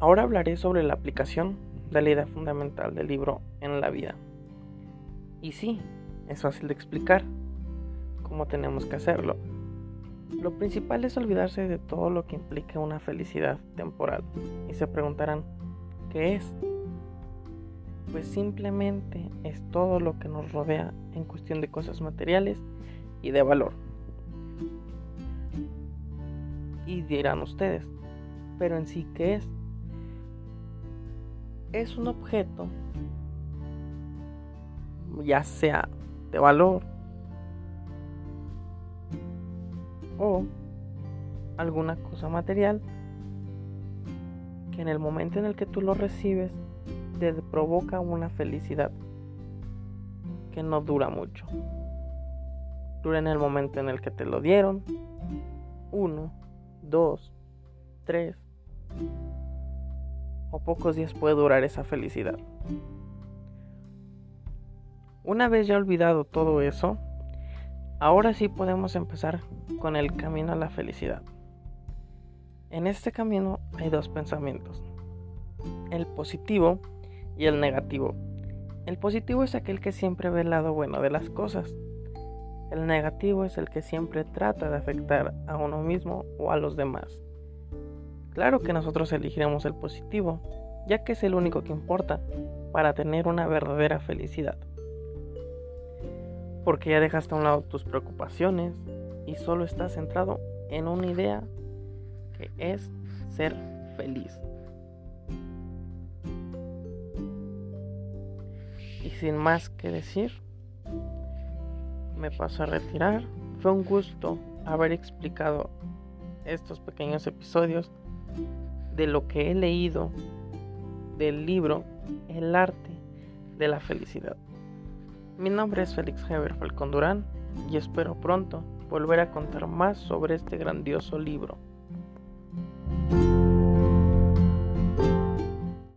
Ahora hablaré sobre la aplicación de la idea fundamental del libro en la vida. Y sí, es fácil de explicar cómo tenemos que hacerlo. Lo principal es olvidarse de todo lo que implica una felicidad temporal. Y se preguntarán, ¿qué es? Pues simplemente es todo lo que nos rodea en cuestión de cosas materiales y de valor. Y dirán ustedes, pero en sí, ¿qué es? Es un objeto, ya sea de valor o alguna cosa material que en el momento en el que tú lo recibes te provoca una felicidad que no dura mucho. Dura en el momento en el que te lo dieron, uno, dos, tres, o pocos días puede durar esa felicidad. Una vez ya olvidado todo eso, ahora sí podemos empezar con el camino a la felicidad. En este camino hay dos pensamientos, el positivo y el negativo. El positivo es aquel que siempre ve el lado bueno de las cosas. El negativo es el que siempre trata de afectar a uno mismo o a los demás. Claro que nosotros elegiremos el positivo, ya que es el único que importa para tener una verdadera felicidad. Porque ya dejaste a un lado tus preocupaciones y solo estás centrado en una idea que es ser feliz. Y sin más que decir, me paso a retirar. Fue un gusto haber explicado estos pequeños episodios de lo que he leído del libro El arte de la felicidad. Mi nombre es Félix Heber Falcón Durán y espero pronto volver a contar más sobre este grandioso libro.